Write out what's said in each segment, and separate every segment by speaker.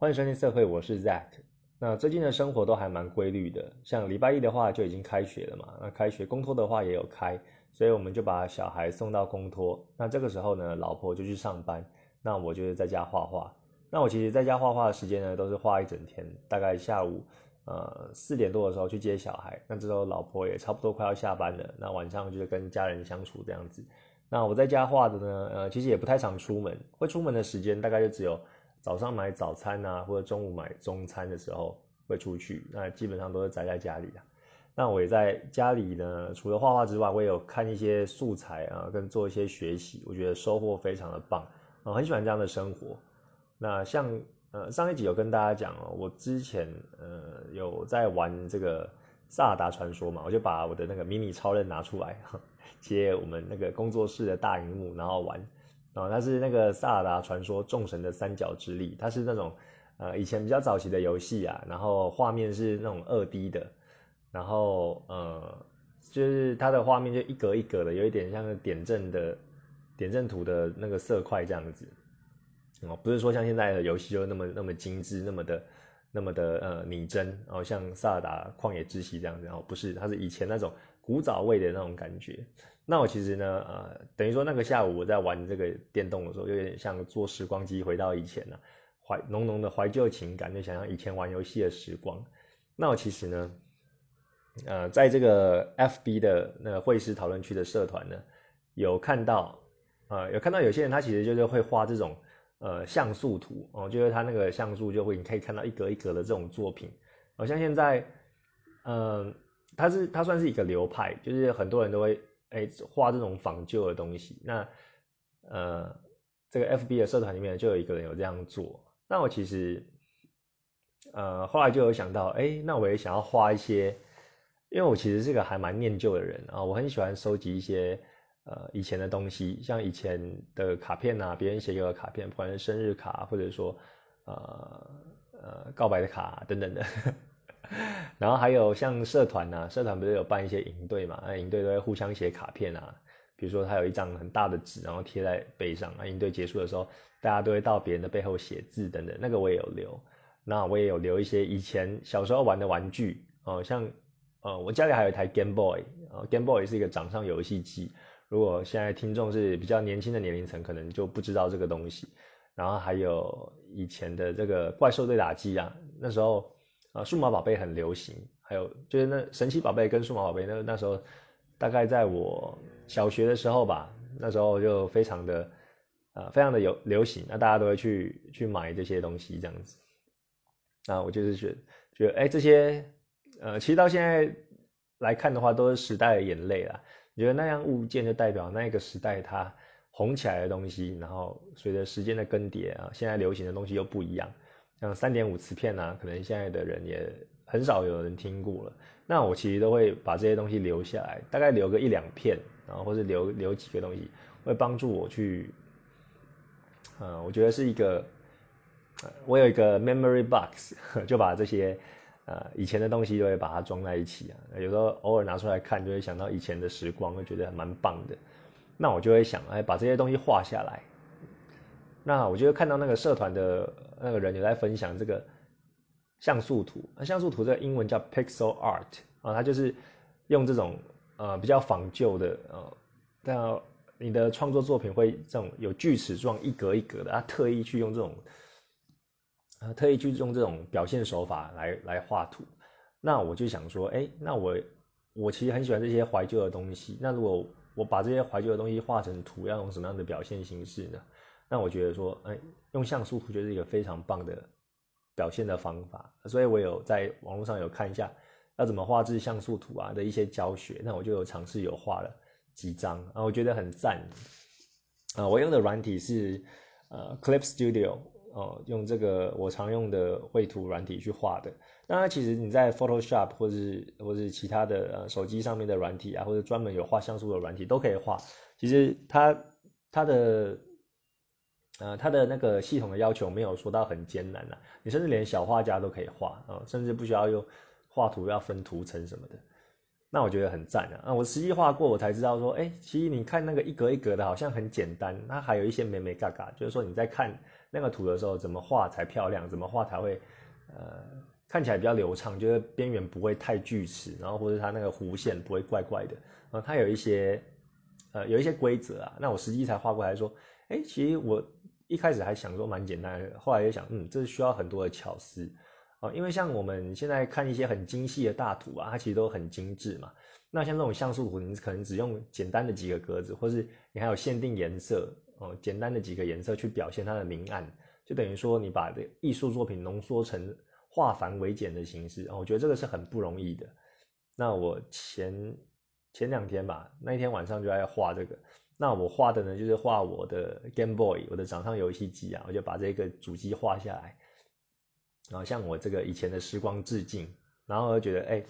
Speaker 1: 欢迎收听社会，我是 Zack。那最近的生活都还蛮规律的，像礼拜一的话就已经开学了嘛，那开学公托的话也有开，所以我们就把小孩送到公托。那这个时候呢，老婆就去上班，那我就是在家画画。那我其实在家画画的时间呢，都是画一整天，大概下午呃四点多的时候去接小孩，那这时候老婆也差不多快要下班了，那晚上就是跟家人相处这样子。那我在家画的呢，呃，其实也不太常出门，会出门的时间大概就只有。早上买早餐啊，或者中午买中餐的时候会出去，那基本上都是宅在家里的。那我也在家里呢，除了画画之外，我也有看一些素材啊，跟做一些学习，我觉得收获非常的棒啊，很喜欢这样的生活。那像呃上一集有跟大家讲哦，我之前呃有在玩这个萨达传说嘛，我就把我的那个迷你超人拿出来 接我们那个工作室的大荧幕，然后玩。啊，它是那个《萨尔达传说：众神的三角之力》，它是那种呃以前比较早期的游戏啊，然后画面是那种二 D 的，然后呃就是它的画面就一格一格的，有一点像点阵的点阵图的那个色块这样子。哦，不是说像现在的游戏就那么那么精致，那么的那么的呃拟真，然后像《萨尔达旷野之息》这样子，然后不是，它是以前那种古早味的那种感觉。那我其实呢，呃，等于说那个下午我在玩这个电动的时候，有点像坐时光机回到以前了，怀浓浓的怀旧情感，就想象以前玩游戏的时光。那我其实呢，呃，在这个 FB 的那个会师讨论区的社团呢，有看到，呃，有看到有些人他其实就是会画这种呃像素图哦，就是他那个像素就会你可以看到一格一格的这种作品，好像现在，嗯，它是它算是一个流派，就是很多人都会。哎，画这种仿旧的东西，那呃，这个 F B 的社团里面就有一个人有这样做。那我其实呃后来就有想到，哎，那我也想要画一些，因为我其实是个还蛮念旧的人啊，我很喜欢收集一些呃以前的东西，像以前的卡片啊，别人写给我的卡片，不管是生日卡，或者说呃呃告白的卡等等的。然后还有像社团呐，社团不是有办一些营队嘛？那营队都会互相写卡片啊，比如说他有一张很大的纸，然后贴在背上。啊营队结束的时候，大家都会到别人的背后写字等等。那个我也有留，那我也有留一些以前小时候玩的玩具哦，像呃我家里还有一台 Game Boy 啊，Game Boy 是一个掌上游戏机。如果现在听众是比较年轻的年龄层，可能就不知道这个东西。然后还有以前的这个怪兽对打机啊，那时候。啊，数码宝贝很流行，还有就是那神奇宝贝跟数码宝贝，那那时候大概在我小学的时候吧，那时候就非常的啊，非常的有流行，那大家都会去去买这些东西这样子。那我就是觉觉得，哎，这些呃，其实到现在来看的话，都是时代的眼泪啦。觉得那样物件就代表那个时代它红起来的东西，然后随着时间的更迭啊，现在流行的东西又不一样。像三点五磁片啊，可能现在的人也很少有人听过了。那我其实都会把这些东西留下来，大概留个一两片，然后或者留留几个东西，会帮助我去，呃，我觉得是一个，我有一个 memory box，就把这些呃以前的东西都会把它装在一起啊。有时候偶尔拿出来看，就会想到以前的时光，会觉得蛮棒的。那我就会想，哎，把这些东西画下来。那我就看到那个社团的那个人有在分享这个像素图，那像素图这个英文叫 pixel art 啊，它就是用这种呃比较仿旧的呃，但你的创作作品会这种有锯齿状一格一格的，他特意去用这种啊特意去用这种表现手法来来画图。那我就想说，哎，那我我其实很喜欢这些怀旧的东西，那如果我把这些怀旧的东西画成图，要用什么样的表现形式呢？那我觉得说，哎，用像素图就是一个非常棒的表现的方法，所以我有在网络上有看一下要怎么画制像素图啊的一些教学，那我就有尝试有画了几张啊，我觉得很赞啊。我用的软体是呃 Clip Studio 哦，用这个我常用的绘图软体去画的。那其实你在 Photoshop 或是或是其他的呃手机上面的软体啊，或者专门有画像素的软体都可以画。其实它它的呃，它的那个系统的要求没有说到很艰难呐，你甚至连小画家都可以画啊，甚至不需要用画图要分图层什么的，那我觉得很赞啊。啊，我实际画过，我才知道说，哎，其实你看那个一格一格的，好像很简单，它还有一些美美嘎嘎，就是说你在看那个图的时候，怎么画才漂亮，怎么画才会呃看起来比较流畅，就是边缘不会太锯齿，然后或者它那个弧线不会怪怪的，啊，它有一些呃有一些规则啊。那我实际才画过来说，哎，其实我一开始还想说蛮简单的，后来又想，嗯，这需要很多的巧思啊，因为像我们现在看一些很精细的大图啊，它其实都很精致嘛。那像这种像素图，你可能只用简单的几个格子，或是你还有限定颜色哦，简单的几个颜色去表现它的明暗，就等于说你把这艺术作品浓缩成化繁为简的形式，我觉得这个是很不容易的。那我前前两天吧，那一天晚上就在画这个，那我画的呢就是画我的 Game Boy，我的掌上游戏机啊，我就把这个主机画下来，然后向我这个以前的时光致敬，然后我就觉得哎。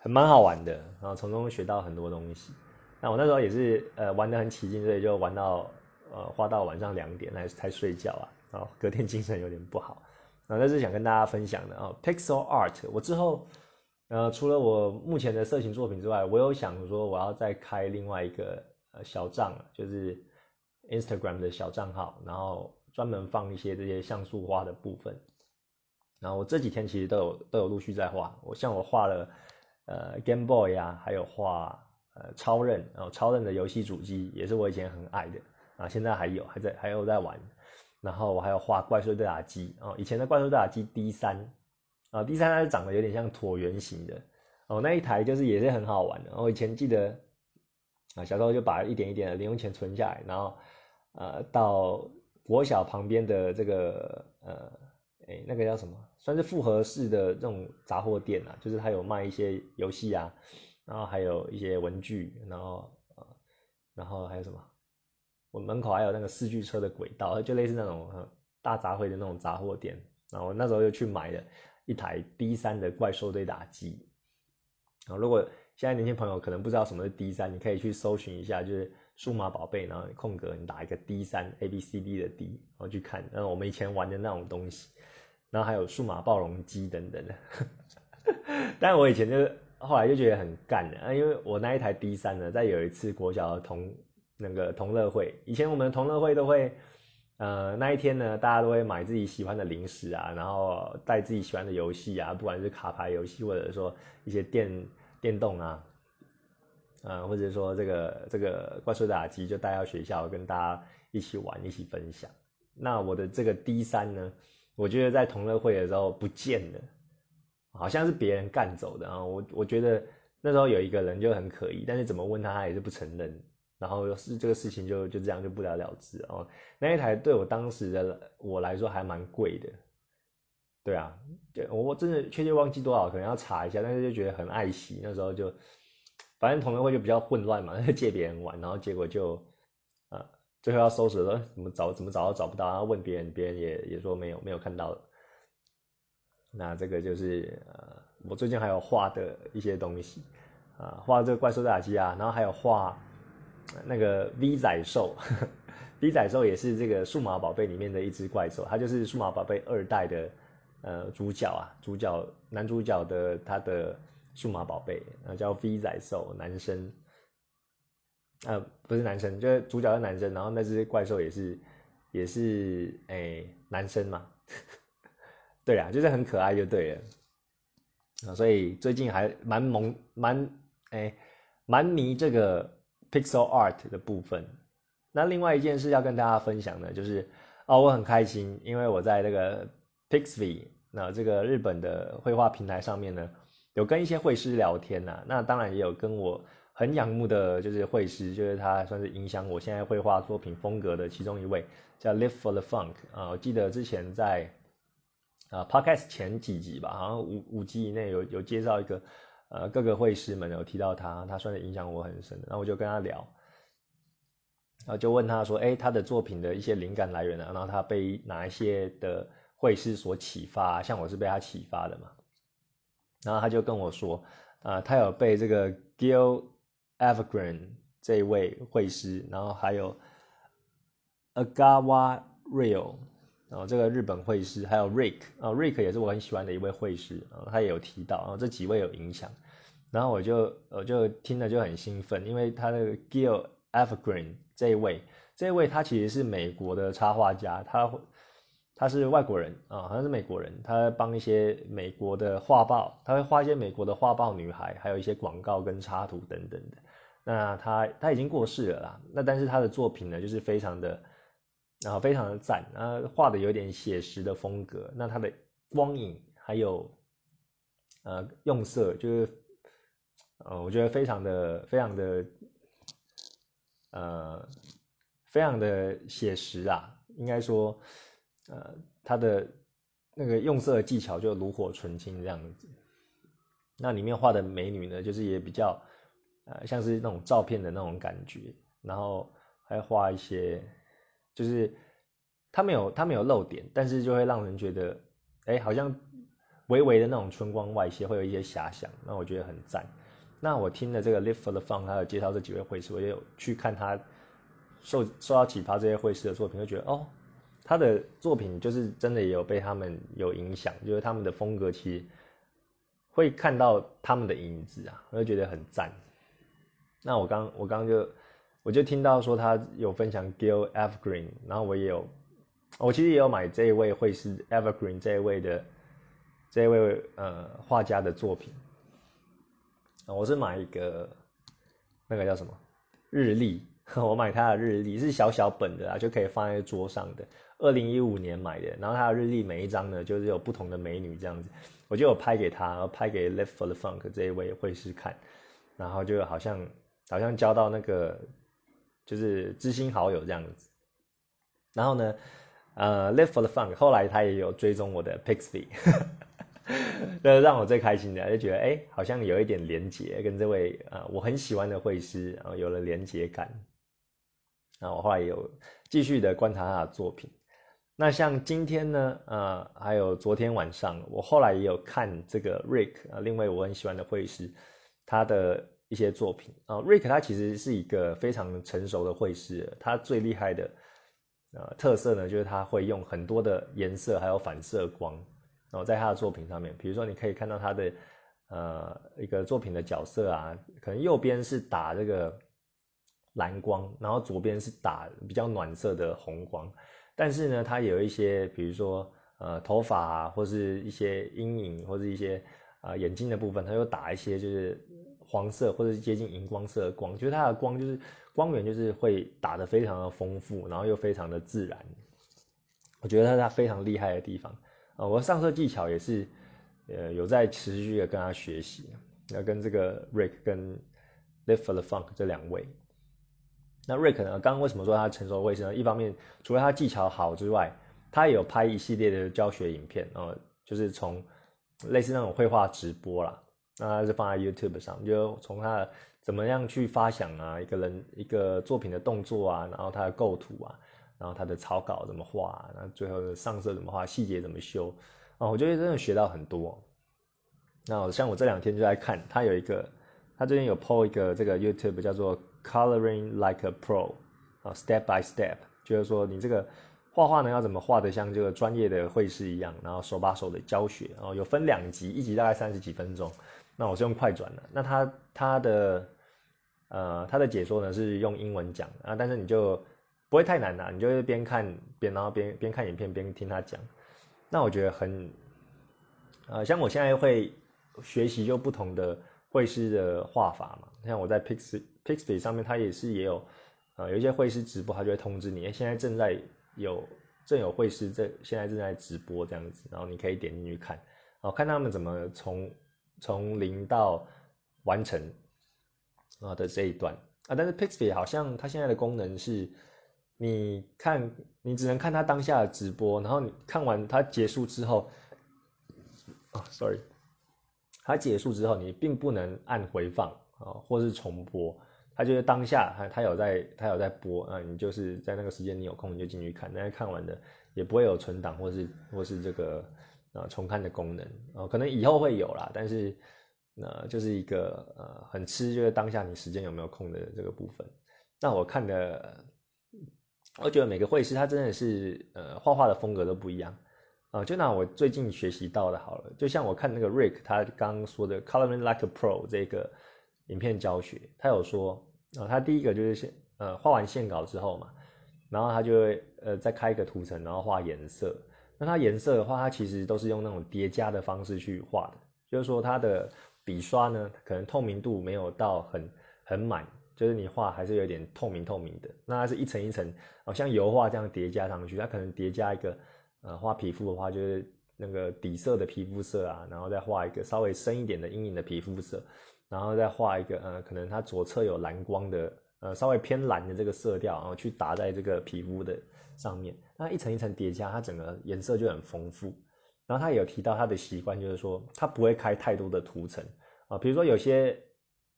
Speaker 1: 很蛮好玩的，然后从中学到很多东西。那我那时候也是呃玩得很起劲，所以就玩到呃花到晚上两点才才睡觉啊，然后隔天精神有点不好。啊，这是想跟大家分享的啊。Pixel Art，我之后呃除了我目前的色情作品之外，我有想说我要再开另外一个呃小账，就是 Instagram 的小账号，然后专门放一些这些像素画的部分。然后我这几天其实都有都有陆续在画，我像我画了。呃，Game Boy 呀，还有画呃超任，然后超任的游戏主机也是我以前很爱的啊，现在还有还在还有在玩。然后我还有画怪兽对打机哦，以前的怪兽对打机 D 三啊，D 三它是长得有点像椭圆形的哦，那一台就是也是很好玩的。我以前记得啊，小时候就把一点一点的零用钱存下来，然后呃到国小旁边的这个呃。哎，那个叫什么？算是复合式的这种杂货店啊，就是它有卖一些游戏啊，然后还有一些文具，然后呃，然后还有什么？我门口还有那个四驱车的轨道，就类似那种大杂烩的那种杂货店。然后那时候又去买了一台 D 三的怪兽对打机。啊，如果现在年轻朋友可能不知道什么是 D 三，你可以去搜寻一下，就是数码宝贝，然后空格你打一个 D 三 A B C D 的 D，然后去看，然后我们以前玩的那种东西。然后还有数码暴龙机等等的，但我以前就后来就觉得很干的啊，因为我那一台 D 三呢，在有一次国小的同那个同乐会，以前我们同乐会都会，呃，那一天呢，大家都会买自己喜欢的零食啊，然后带自己喜欢的游戏啊，不管是卡牌游戏或者说一些电电动啊，呃，或者说这个这个怪兽打机，就带到学校跟大家一起玩，一起分享。那我的这个 D 三呢？我觉得在同乐会的时候不见了，好像是别人干走的啊。我我觉得那时候有一个人就很可疑，但是怎么问他他也是不承认，然后是这个事情就就这样就不了了之哦。那一台对我当时的我来说还蛮贵的，对啊，对我真的确切忘记多少，可能要查一下，但是就觉得很爱惜。那时候就反正同乐会就比较混乱嘛，借别人玩，然后结果就啊。最后要收拾的怎么找怎么找都找不到，然后问别人，别人也也说没有没有看到。那这个就是呃，我最近还有画的一些东西啊，画这个怪兽打机啊，然后还有画那个 V 仔兽，V 仔兽也是这个数码宝贝里面的一只怪兽，它就是数码宝贝二代的呃主角啊，主角男主角的他的数码宝贝啊叫 V 仔兽，男生。呃，不是男生，就是主角是男生，然后那只怪兽也是，也是哎男生嘛，对啊，就是很可爱就对了，啊，所以最近还蛮萌蛮哎蛮迷这个 pixel art 的部分。那另外一件事要跟大家分享的，就是哦，我很开心，因为我在这个 Pixvy 那这个日本的绘画平台上面呢，有跟一些绘师聊天呐，那当然也有跟我。很仰慕的就是绘师，就是他算是影响我现在绘画作品风格的其中一位，叫 Live for the Funk 啊。我记得之前在啊 Podcast 前几集吧，好像五五集以内有有介绍一个呃各个绘师们有提到他，他算是影响我很深的。然后我就跟他聊，然后就问他说，哎，他的作品的一些灵感来源啊，然后他被哪一些的会师所启发？像我是被他启发的嘛。然后他就跟我说，啊，他有被这个 Gil Evergreen 这一位会师，然后还有 Agawa Real，然后这个日本会师，还有 Rick 啊，Rick 也是我很喜欢的一位会师啊，他也有提到，然后这几位有影响，然后我就我就听了就很兴奋，因为他的 Gil Evergreen 这一位，这一位他其实是美国的插画家，他他是外国人啊，好像是美国人，他帮一些美国的画报，他会画一些美国的画报女孩，还有一些广告跟插图等等的。那他他已经过世了啦，那但是他的作品呢，就是非常的，然后非常的赞，啊，画的有点写实的风格。那他的光影还有呃用色，就是呃，我觉得非常的非常的呃非常的写实啊，应该说，呃，他的那个用色技巧就炉火纯青这样子。那里面画的美女呢，就是也比较。呃，像是那种照片的那种感觉，然后还画一些，就是他没有他没有漏点，但是就会让人觉得，哎，好像微微的那种春光外泄，会有一些遐想，那我觉得很赞。那我听了这个 Live for the Fun，他有介绍这几位绘师，我也有去看他受受到启发这些绘师的作品，就觉得哦，他的作品就是真的也有被他们有影响，就是他们的风格其实会看到他们的影子啊，我就觉得很赞。那我刚我刚就我就听到说他有分享 Gil Evergreen，然后我也有，我其实也有买这一位会是 Evergreen 这一位的这一位呃画家的作品，我是买一个那个叫什么日历，我买他的日历是小小本的啊，就可以放在桌上的，二零一五年买的，然后他的日历每一张呢就是有不同的美女这样子，我就有拍给他，拍给 Live for the Funk 这一位会师看，然后就好像。好像交到那个就是知心好友这样子，然后呢，呃，Live for the Funk 后来他也有追踪我的 Pixie，这 让我最开心的，就觉得哎，好像有一点连结，跟这位呃我很喜欢的会师，然后有了连结感。那我后来有继续的观察他的作品。那像今天呢，呃，还有昨天晚上，我后来也有看这个 Rick 啊，另外我很喜欢的绘师，他的。一些作品啊，Rick 他其实是一个非常成熟的绘师，他最厉害的呃特色呢，就是他会用很多的颜色还有反射光，然后在他的作品上面，比如说你可以看到他的呃一个作品的角色啊，可能右边是打这个蓝光，然后左边是打比较暖色的红光，但是呢，他有一些比如说呃头发啊，或是一些阴影或是一些啊眼睛的部分，他又打一些就是。黄色或者是接近荧光色的光，就是它的光就是光源就是会打得非常的丰富，然后又非常的自然。我觉得它非常厉害的地方啊，我上色技巧也是呃有在持续的跟他学习。那跟这个 Rick 跟 Live for the Funk 这两位，那 Rick 呢，刚刚为什么说他成熟卫生？一方面除了他技巧好之外，他也有拍一系列的教学影片啊，就是从类似那种绘画直播啦。那他是放在 YouTube 上，就从他怎么样去发想啊，一个人一个作品的动作啊，然后他的构图啊，然后他的草稿怎么画，然后最后的上色怎么画，细节怎么修啊，我觉得真的学到很多。那像我这两天就在看，他有一个，他最近有 PO 一个这个 YouTube 叫做 Coloring Like a Pro 啊，Step by Step，就是说你这个画画呢要怎么画的像这个专业的绘师一样，然后手把手的教学，然后有分两集，一集大概三十几分钟。那我是用快转的，那他他的呃他的解说呢是用英文讲啊，但是你就不会太难的，你就是边看边然后边边看影片边听他讲，那我觉得很呃像我现在会学习就不同的绘师的画法嘛，像我在 Pix Pixby 上面，它也是也有呃有一些会师直播，它就会通知你，现在正在有正有会师在现在正在直播这样子，然后你可以点进去看，哦看他们怎么从。从零到完成啊的这一段啊，但是 Pixby 好像它现在的功能是，你看你只能看它当下的直播，然后你看完它结束之后，啊，sorry，它结束之后你并不能按回放啊，或是重播，他就是当下他他有在他有在播啊，你就是在那个时间你有空你就进去看，但是看完的也不会有存档或是或是这个。啊，重看的功能啊，可能以后会有啦，但是那就是一个呃，很吃就是当下你时间有没有空的这个部分。那我看的，我觉得每个会师他真的是呃，画画的风格都不一样啊。就拿我最近学习到的好了，就像我看那个 Rick 他刚刚说的 Coloring Like a Pro 这个影片教学，他有说啊，他第一个就是先呃画完线稿之后嘛，然后他就会呃再开一个图层，然后画颜色。那它颜色的话，它其实都是用那种叠加的方式去画的，就是说它的笔刷呢，可能透明度没有到很很满，就是你画还是有点透明透明的。那它是一层一层，好像油画这样叠加上去，它可能叠加一个，呃，画皮肤的话就是那个底色的皮肤色啊，然后再画一个稍微深一点的阴影的皮肤色，然后再画一个，呃，可能它左侧有蓝光的，呃，稍微偏蓝的这个色调，然后去打在这个皮肤的。上面那一层一层叠加，它整个颜色就很丰富。然后他有提到他的习惯，就是说他不会开太多的涂层啊。比如说有些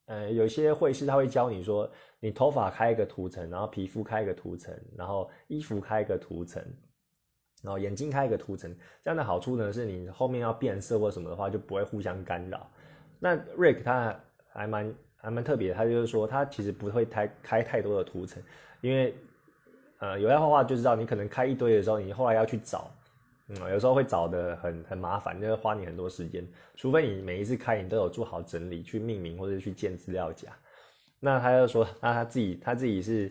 Speaker 1: 呃有些绘师他会教你说，你头发开一个涂层，然后皮肤开一个涂层，然后衣服开一个涂层，然后眼睛开一个涂层。这样的好处呢，是你后面要变色或什么的话，就不会互相干扰。那 Rick 他还蛮还蛮特别，他就是说他其实不会开开太多的涂层，因为。呃，有在画画就知道，你可能开一堆的时候，你后来要去找，嗯，有时候会找的很很麻烦，就会花你很多时间。除非你每一次开，你都有做好整理，去命名或者去建资料夹。那他就说，那他自己他自己是，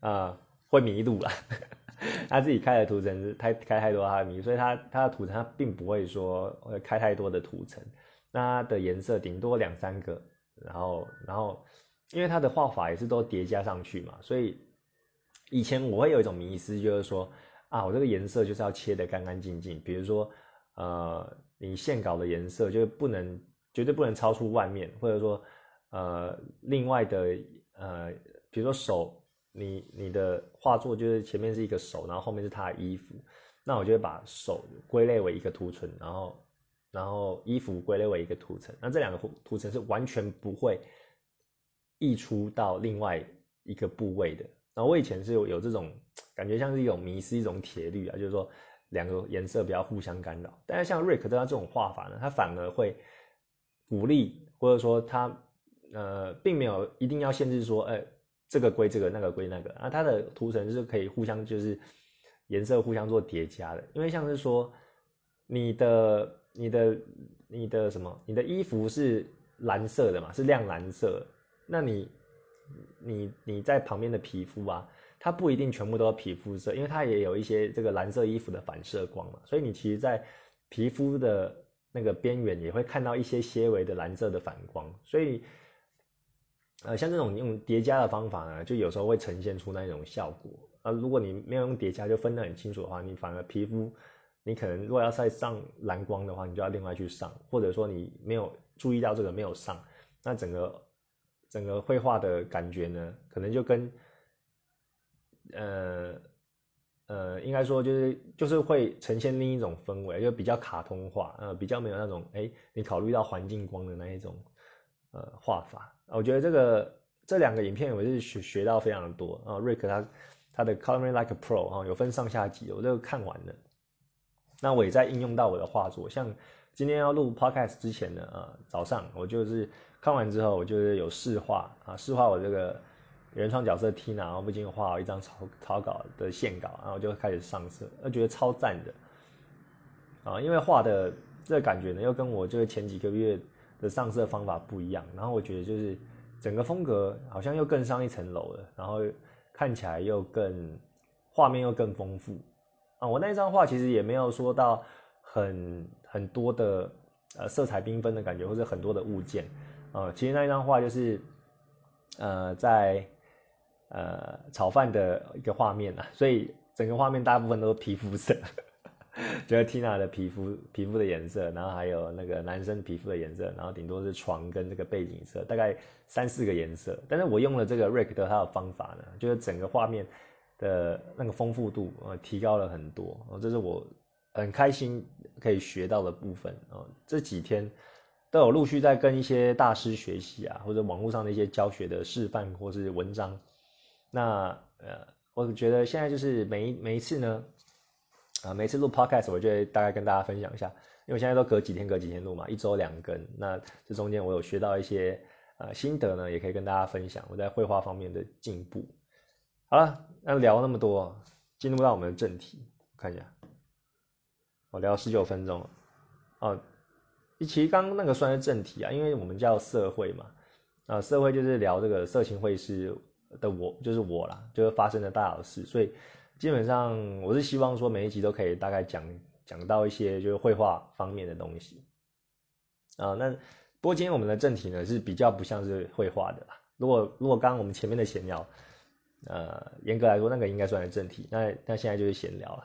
Speaker 1: 啊，会迷路了。他自己开的图层是太开太多他迷，所以他他的图层他并不会说会开太多的图层。它的颜色顶多两三个，然后然后因为它的画法也是都叠加上去嘛，所以。以前我会有一种迷思，就是说啊，我这个颜色就是要切得干干净净。比如说，呃，你线稿的颜色就是不能绝对不能超出外面，或者说，呃，另外的呃，比如说手，你你的画作就是前面是一个手，然后后面是他的衣服，那我就会把手归类为一个图层，然后然后衣服归类为一个图层，那这两个图层是完全不会溢出到另外一个部位的。然后我以前是有有这种感觉，像是一种迷失，一种铁律啊，就是说两个颜色不要互相干扰。但是像瑞克他这种画法呢，他反而会鼓励，或者说他呃并没有一定要限制说，哎，这个归这个，那个归那个啊。他的图层是可以互相就是颜色互相做叠加的。因为像是说你的你的你的什么，你的衣服是蓝色的嘛，是亮蓝色，那你。你你在旁边的皮肤啊，它不一定全部都是皮肤色，因为它也有一些这个蓝色衣服的反射光嘛，所以你其实，在皮肤的那个边缘也会看到一些些微的蓝色的反光，所以，呃，像这种用叠加的方法呢，就有时候会呈现出那种效果。啊，如果你没有用叠加就分得很清楚的话，你反而皮肤你可能如果要再上蓝光的话，你就要另外去上，或者说你没有注意到这个没有上，那整个。整个绘画的感觉呢，可能就跟，呃，呃，应该说就是就是会呈现另一种氛围，就比较卡通化，呃，比较没有那种哎，你考虑到环境光的那一种，呃，画法。我觉得这个这两个影片我是学学到非常的多啊。瑞克他他的 Coloring Like Pro 啊，有分上下集，我都看完了。那我也在应用到我的画作，像今天要录 Podcast 之前呢，啊，早上我就是。看完之后，我就是有试画啊，试画我这个原创角色 Tina，然后不仅画好一张草草稿的线稿，然后就开始上色，我觉得超赞的啊！因为画的这个感觉呢，又跟我就是前几个月的上色方法不一样，然后我觉得就是整个风格好像又更上一层楼了，然后看起来又更画面又更丰富啊！我那一张画其实也没有说到很很多的呃色彩缤纷的感觉，或者很多的物件。呃，其实那一张画就是，呃，在呃炒饭的一个画面啊，所以整个画面大部分都是皮肤色，就是 Tina 的皮肤皮肤的颜色，然后还有那个男生皮肤的颜色，然后顶多是床跟这个背景色，大概三四个颜色。但是我用了这个 Rick 的他的方法呢，就是整个画面的那个丰富度呃提高了很多，这是我很开心可以学到的部分啊。这几天。都有陆续在跟一些大师学习啊，或者网络上的一些教学的示范或是文章。那呃，我觉得现在就是每一每一次呢，啊，每次录 podcast，我就会大概跟大家分享一下，因为我现在都隔几天隔几天录嘛，一周两更。那这中间我有学到一些呃心得呢，也可以跟大家分享我在绘画方面的进步。好了，那聊那么多，进入到我们的正题，看一下，我聊十九分钟了，哦。其实刚刚那个算是正题啊，因为我们叫社会嘛，啊，社会就是聊这个色情会师的我，就是我啦，就是发生的大小事，所以基本上我是希望说每一集都可以大概讲讲到一些就是绘画方面的东西啊。那不过今天我们的正题呢是比较不像是绘画的啦。如果如果刚刚我们前面的闲聊，呃，严格来说那个应该算是正题，那那现在就是闲聊了。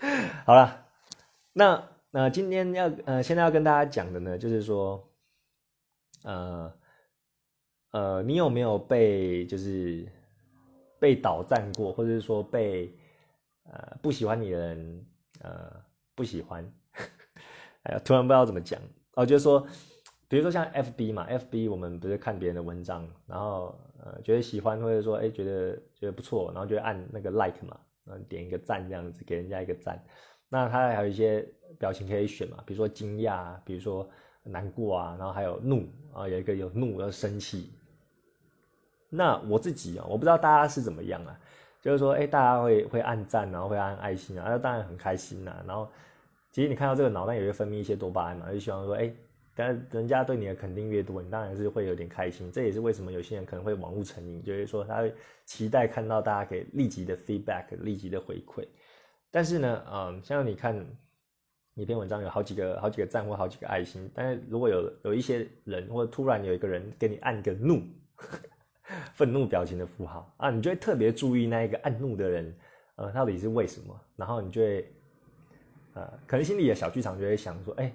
Speaker 1: 好了，那那今天要呃现在要跟大家讲的呢，就是说，呃呃，你有没有被就是被倒赞过，或者是说被呃不喜欢你的人呃不喜欢？哎呀，突然不知道怎么讲哦，就是说。比如说像 F B 嘛，F B 我们不是看别人的文章，然后呃觉得喜欢或者说哎觉得觉得不错，然后就按那个 like 嘛，嗯点一个赞这样子，给人家一个赞。那它还有一些表情可以选嘛，比如说惊讶，比如说难过啊，然后还有怒啊，有一个有怒要生气。那我自己啊，我不知道大家是怎么样啊，就是说哎大家会会按赞，然后会按爱心啊，那当然很开心呐。然后其实你看到这个脑袋也会分泌一些多巴胺嘛，就希望说哎。但是人家对你的肯定越多，你当然是会有点开心。这也是为什么有些人可能会网络成瘾，就是说他会期待看到大家可以立即的 feedback，立即的回馈。但是呢，嗯，像你看一篇文章有好几个、好几个赞或好几个爱心，但是如果有有一些人或突然有一个人给你按个怒、愤怒表情的符号啊，你就会特别注意那一个按怒的人，呃，到底是为什么？然后你就会，呃，可能心里的小剧场就会想说，哎。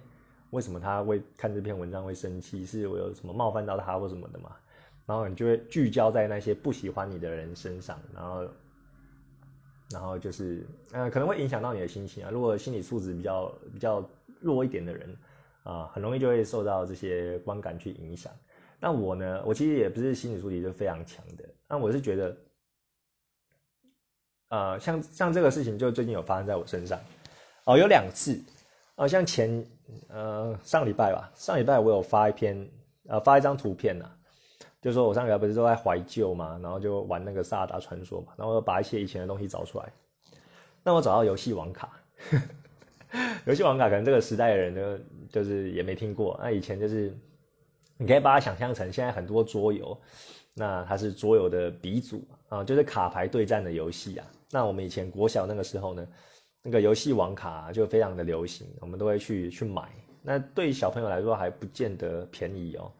Speaker 1: 为什么他会看这篇文章会生气？是我有什么冒犯到他或什么的嘛？然后你就会聚焦在那些不喜欢你的人身上，然后，然后就是，呃，可能会影响到你的心情啊。如果心理素质比较比较弱一点的人，啊，很容易就会受到这些观感去影响。那我呢，我其实也不是心理素质就非常强的。那我是觉得，呃，像像这个事情就最近有发生在我身上，哦，有两次。啊，像前呃上礼拜吧，上礼拜我有发一篇呃发一张图片呐，就说我上礼拜不是都在怀旧嘛，然后就玩那个萨达传说嘛，然后把一些以前的东西找出来，那我找到游戏王卡，游戏王卡可能这个时代的人呢，就是也没听过，那以前就是你可以把它想象成现在很多桌游，那它是桌游的鼻祖啊，就是卡牌对战的游戏啊，那我们以前国小那个时候呢。那个游戏网卡就非常的流行，我们都会去去买。那对小朋友来说还不见得便宜哦，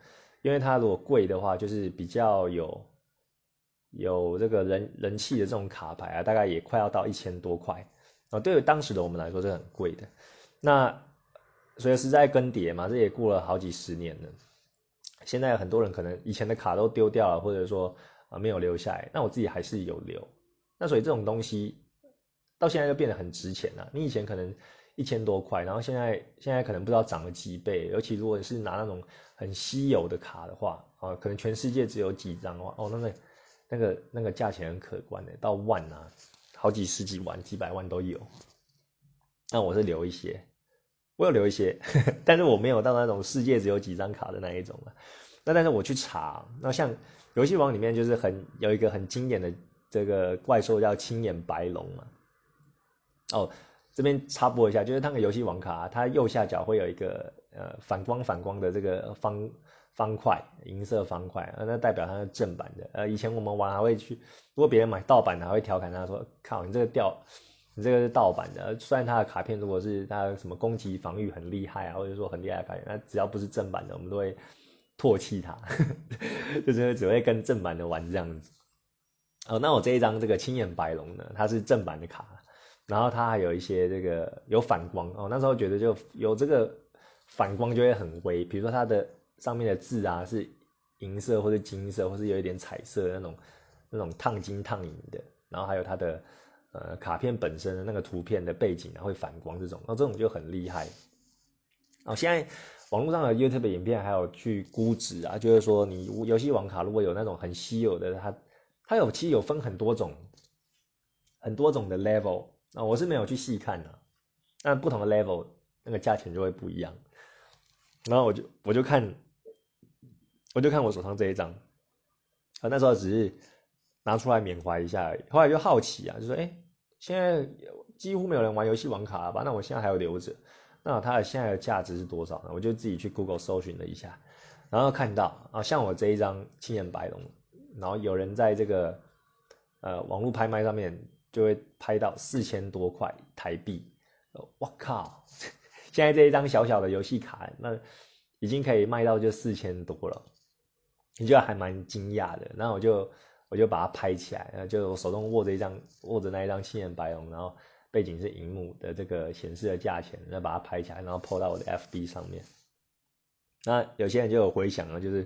Speaker 1: 因为它如果贵的话，就是比较有有这个人人气的这种卡牌啊，大概也快要到一千多块啊。对于当时的我们来说是很贵的。那随着时代更迭嘛，这也过了好几十年了。现在很多人可能以前的卡都丢掉了，或者说啊没有留下来。那我自己还是有留。那所以这种东西。到现在就变得很值钱了。你以前可能一千多块，然后现在现在可能不知道涨了几倍。尤其如果你是拿那种很稀有的卡的话，啊，可能全世界只有几张的话，哦，那个那个那个价钱很可观的，到万啊，好几十几万、几百万都有。那我是留一些，我有留一些，但是我没有到那种世界只有几张卡的那一种了。那但是我去查，那像游戏王里面就是很有一个很经典的这个怪兽叫青眼白龙嘛。哦，这边插播一下，就是那个游戏王卡，它右下角会有一个呃反光反光的这个方方块，银色方块，那代表它是正版的。呃，以前我们玩还会去，如果别人买盗版的，还会调侃他说：“靠，你这个掉，你这个是盗版的。”虽然它的卡片如果是它什么攻击防御很厉害啊，或者说很厉害的卡片，那只要不是正版的，我们都会唾弃它，就是只会跟正版的玩这样子。哦，那我这一张这个青眼白龙呢，它是正版的卡。然后它还有一些这个有反光哦，那时候觉得就有这个反光就会很微，比如说它的上面的字啊是银色或者金色，或是有一点彩色那种那种烫金烫银的，然后还有它的呃卡片本身的那个图片的背景啊会反光这种，那这种就很厉害。哦，现在网络上的 YouTube 影片还有去估值啊，就是说你游戏网卡如果有那种很稀有的，它它有其实有分很多种很多种的 level。啊，我是没有去细看的，但不同的 level 那个价钱就会不一样。然后我就我就看，我就看我手上这一张，啊，那时候只是拿出来缅怀一下而已，后来就好奇啊，就说，哎，现在几乎没有人玩游戏王卡了吧？那我现在还有留着，那它的现在的价值是多少呢？我就自己去 Google 搜寻了一下，然后看到啊，像我这一张青眼白龙，然后有人在这个呃网络拍卖上面。就会拍到四千多块台币，我靠，现在这一张小小的游戏卡，那已经可以卖到就四千多了，你就还蛮惊讶的。然后我就我就把它拍起来，然后就我手中握着一张握着那一张青眼白龙，然后背景是荧幕的这个显示的价钱，然后把它拍起来，然后 po 到我的 FB 上面。那有些人就有回响了，就是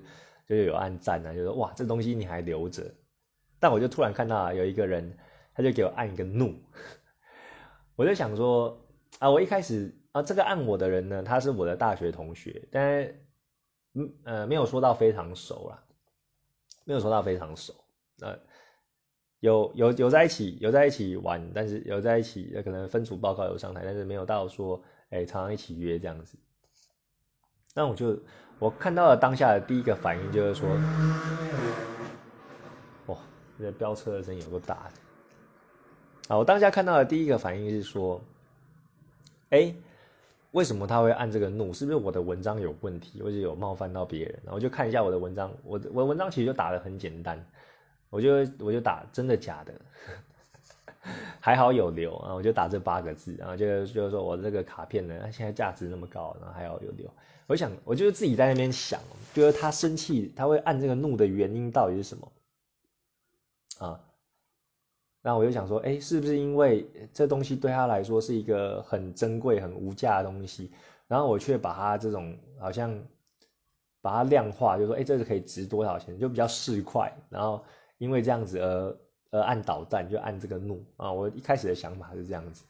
Speaker 1: 就是有按赞啊，就说哇这东西你还留着。但我就突然看到有一个人，他就给我按一个怒，我就想说。啊，我一开始啊，这个按我的人呢，他是我的大学同学，但嗯呃没有说到非常熟啦，没有说到非常熟，呃有有有在一起有在一起玩，但是有在一起可能分组报告有上台，但是没有到说哎常常一起约这样子。那我就我看到了当下的第一个反应就是说，哇，这飙车的声音有多大的？啊，我当下看到的第一个反应是说。哎，为什么他会按这个怒？是不是我的文章有问题，或者有冒犯到别人？然后就看一下我的文章，我我文章其实就打的很简单，我就我就打真的假的，还好有留啊，我就打这八个字，然后就就是说我这个卡片呢，它现在价值那么高，然后还好有留。我想，我就自己在那边想，就是他生气，他会按这个怒的原因到底是什么？啊？那我就想说，哎，是不是因为这东西对他来说是一个很珍贵、很无价的东西，然后我却把它这种好像把它量化，就说，哎，这个可以值多少钱，就比较市侩。然后因为这样子而而按导弹，就按这个怒啊。我一开始的想法是这样子，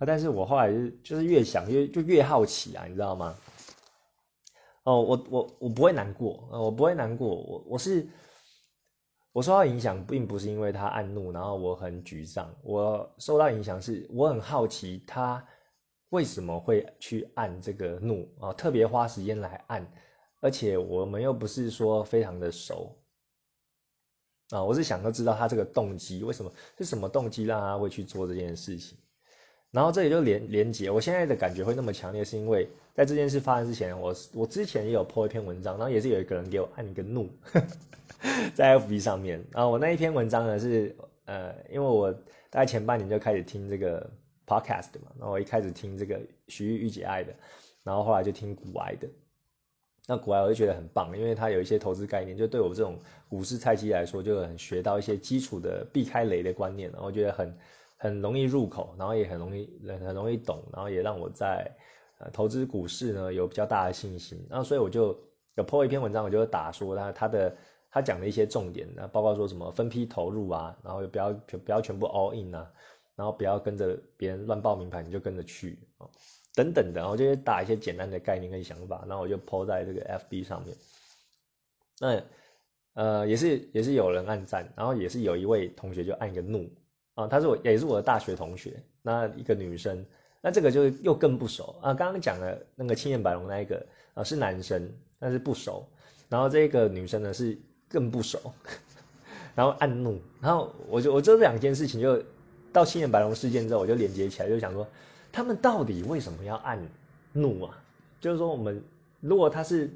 Speaker 1: 但是我后来是就是越想越就越好奇啊，你知道吗？哦，我我我不会难过，我不会难过，我我是。我受到影响，并不是因为他按怒，然后我很沮丧。我受到影响是，我很好奇他为什么会去按这个怒啊，特别花时间来按，而且我们又不是说非常的熟啊。我是想要知道他这个动机，为什么是什么动机让他会去做这件事情。然后这里就连连接，我现在的感觉会那么强烈，是因为在这件事发生之前，我我之前也有 po 一篇文章，然后也是有一个人给我按一个怒。在 FB 上面，然后我那一篇文章呢是，呃，因为我大概前半年就开始听这个 podcast 嘛，然后我一开始听这个徐玉玉姐爱的，然后后来就听古埃的，那古埃我就觉得很棒，因为它有一些投资概念，就对我这种股市菜鸡来说，就很学到一些基础的避开雷的观念，然后我觉得很很容易入口，然后也很容易很容易懂，然后也让我在投资股市呢有比较大的信心，然后所以我就有 po 一篇文章，我就打说他他的。他讲的一些重点，那包括说什么分批投入啊，然后不要不要全部 all in 啊，然后不要跟着别人乱报名牌，你就跟着去啊，等等的，然后就打一些简单的概念跟想法，然后我就 po 在这个 FB 上面。那呃也是也是有人按赞，然后也是有一位同学就按一个怒啊，他是我也是我的大学同学，那一个女生，那这个就又更不熟啊。刚刚讲的那个青眼白龙那一个啊是男生，但是不熟，然后这个女生呢是。更不熟，然后暗怒，然后我就我这两件事情就到青眼白龙事件之后，我就连接起来，就想说他们到底为什么要按怒啊？就是说我们如果他是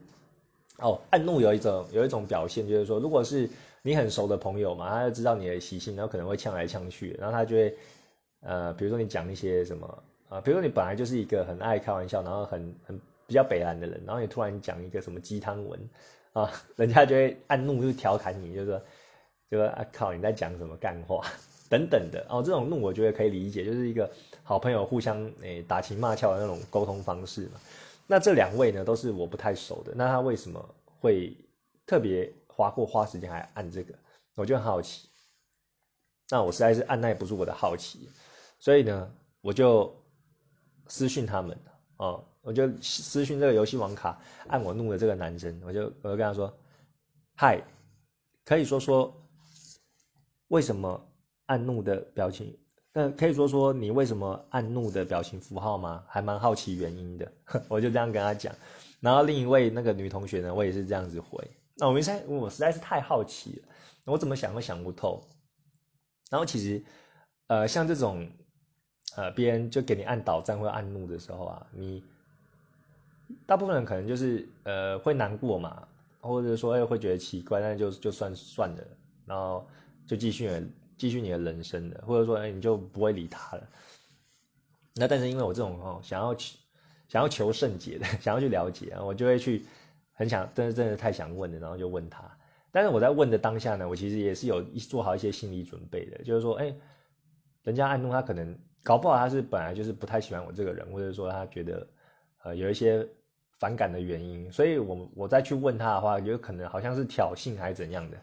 Speaker 1: 哦按怒有一种有一种表现，就是说如果是你很熟的朋友嘛，他就知道你的习性，然后可能会呛来呛去，然后他就会呃比如说你讲一些什么啊，比如说你本来就是一个很爱开玩笑，然后很很比较北蓝的人，然后你突然讲一个什么鸡汤文。啊，人家就会按怒就调侃你，就说，就说啊靠，你在讲什么干话 等等的哦。这种怒我觉得可以理解，就是一个好朋友互相诶打情骂俏的那种沟通方式嘛。那这两位呢都是我不太熟的，那他为什么会特别花过花时间还按这个？我就很好奇。那我实在是按耐不住我的好奇，所以呢我就私讯他们哦。我就私讯这个游戏王卡按我怒的这个男生，我就我就跟他说：“嗨，可以说说为什么按怒的表情？那可以说说你为什么按怒的表情符号吗？还蛮好奇原因的。”我就这样跟他讲。然后另一位那个女同学呢，我也是这样子回。那我们在我实在是太好奇了，我怎么想都想不透。然后其实呃，像这种呃，别人就给你按倒赞或按怒的时候啊，你。大部分人可能就是呃会难过嘛，或者说哎会觉得奇怪，那就就算算了，然后就继续继续你的人生了，或者说哎你就不会理他了。那但是因为我这种哦想要求想要求甚解的，想要去了解，我就会去很想，真的真的太想问了，然后就问他。但是我在问的当下呢，我其实也是有做好一些心理准备的，就是说，哎，人家按怒他可能搞不好他是本来就是不太喜欢我这个人，或者说他觉得呃有一些反感的原因，所以我我再去问他的话，有可能好像是挑衅还是怎样的。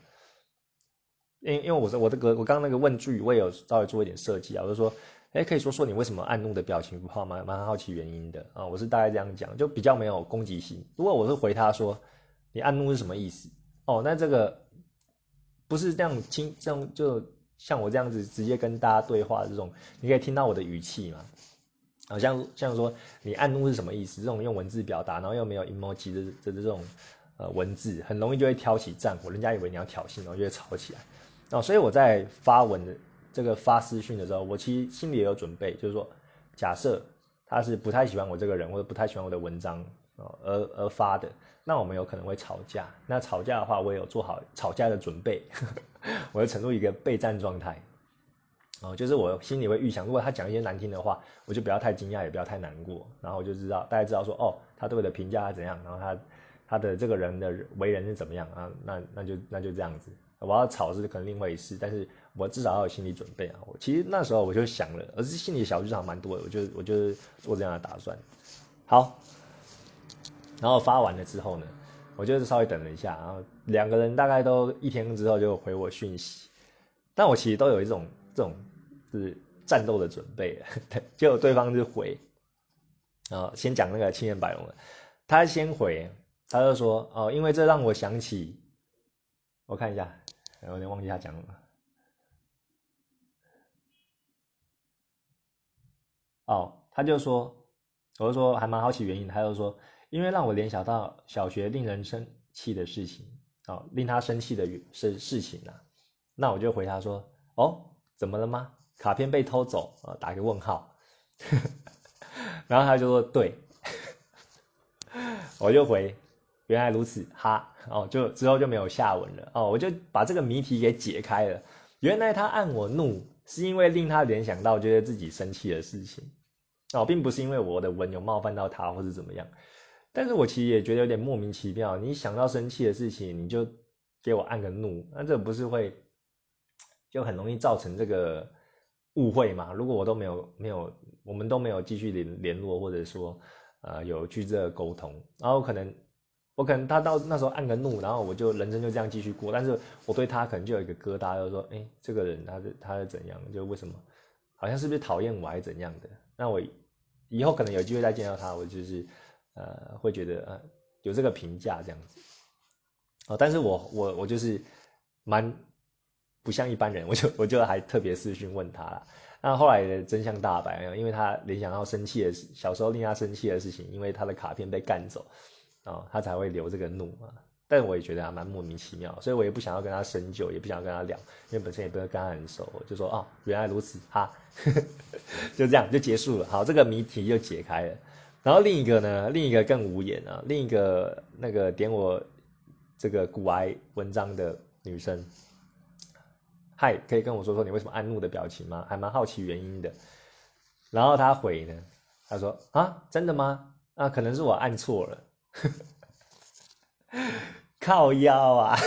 Speaker 1: 因因为我是我这个我刚刚那个问句，我也有稍微做一点设计啊，我就说，哎，可以说说你为什么按怒的表情不好吗？蛮好奇原因的啊，我是大概这样讲，就比较没有攻击性。如果我是回他说，你按怒是什么意思？哦，那这个不是这样轻，这样就像我这样子直接跟大家对话这种，你可以听到我的语气嘛？好像像说你按怒是什么意思？这种用文字表达，然后又没有 emoji 的的这种呃文字，很容易就会挑起战火，人家以为你要挑衅，然后就会吵起来。哦，所以我在发文的这个发私讯的时候，我其实心里也有准备，就是说，假设他是不太喜欢我这个人，或者不太喜欢我的文章，哦而而发的，那我们有可能会吵架。那吵架的话，我也有做好吵架的准备，我会沉入一个备战状态。哦，就是我心里会预想，如果他讲一些难听的话，我就不要太惊讶，也不要太难过，然后我就知道大家知道说，哦，他对我的评价怎样，然后他他的这个人的为人是怎么样啊？那那就那就这样子。我要吵是可能另外一事，但是我至少要有心理准备啊。我其实那时候我就想了，而是心里小剧场蛮多的，我就我就做这样的打算。好，然后发完了之后呢，我就是稍微等了一下，然后两个人大概都一天之后就回我讯息，但我其实都有一种这种是战斗的准备，结果对方就回，啊，先讲那个青眼白龙，他先回，他就说哦，因为这让我想起，我看一下。有点忘记他讲了。哦，他就说，我就说还蛮好奇原因，他就说，因为让我联想到小学令人生气的事情，哦，令他生气的事事情啊，那我就回他说，哦，怎么了吗？卡片被偷走啊？打个问号。然后他就说对，我就回。原来如此，哈哦，就之后就没有下文了哦，我就把这个谜题给解开了。原来他按我怒，是因为令他联想到觉得自己生气的事情哦，并不是因为我的文有冒犯到他或是怎么样。但是我其实也觉得有点莫名其妙，你想到生气的事情，你就给我按个怒，那这不是会 就很容易造成这个误会嘛？如果我都没有没有，我们都没有继续联联络，或者说呃有去这沟通，然后可能。我可能他到那时候按个怒，然后我就人生就这样继续过。但是我对他可能就有一个疙瘩，就是说，哎，这个人他是他是怎样？就为什么？好像是不是讨厌我还是怎样的？那我以后可能有机会再见到他，我就是呃会觉得呃有这个评价这样子。哦，但是我我我就是蛮不像一般人，我就我就还特别私讯问他了。那后来的真相大白，因为他联想到生气的事，小时候令他生气的事情，因为他的卡片被干走。哦，他才会留这个怒嘛，但我也觉得还蛮莫名其妙，所以我也不想要跟他深究，也不想跟他聊，因为本身也不是跟他很熟，就说哦，原来如此，哈，就这样就结束了。好，这个谜题就解开了。然后另一个呢，另一个更无言啊，另一个那个点我这个骨癌文章的女生，嗨，可以跟我说说你为什么按怒的表情吗？还蛮好奇原因的。然后他回呢，他说啊，真的吗？啊，可能是我按错了。靠腰啊！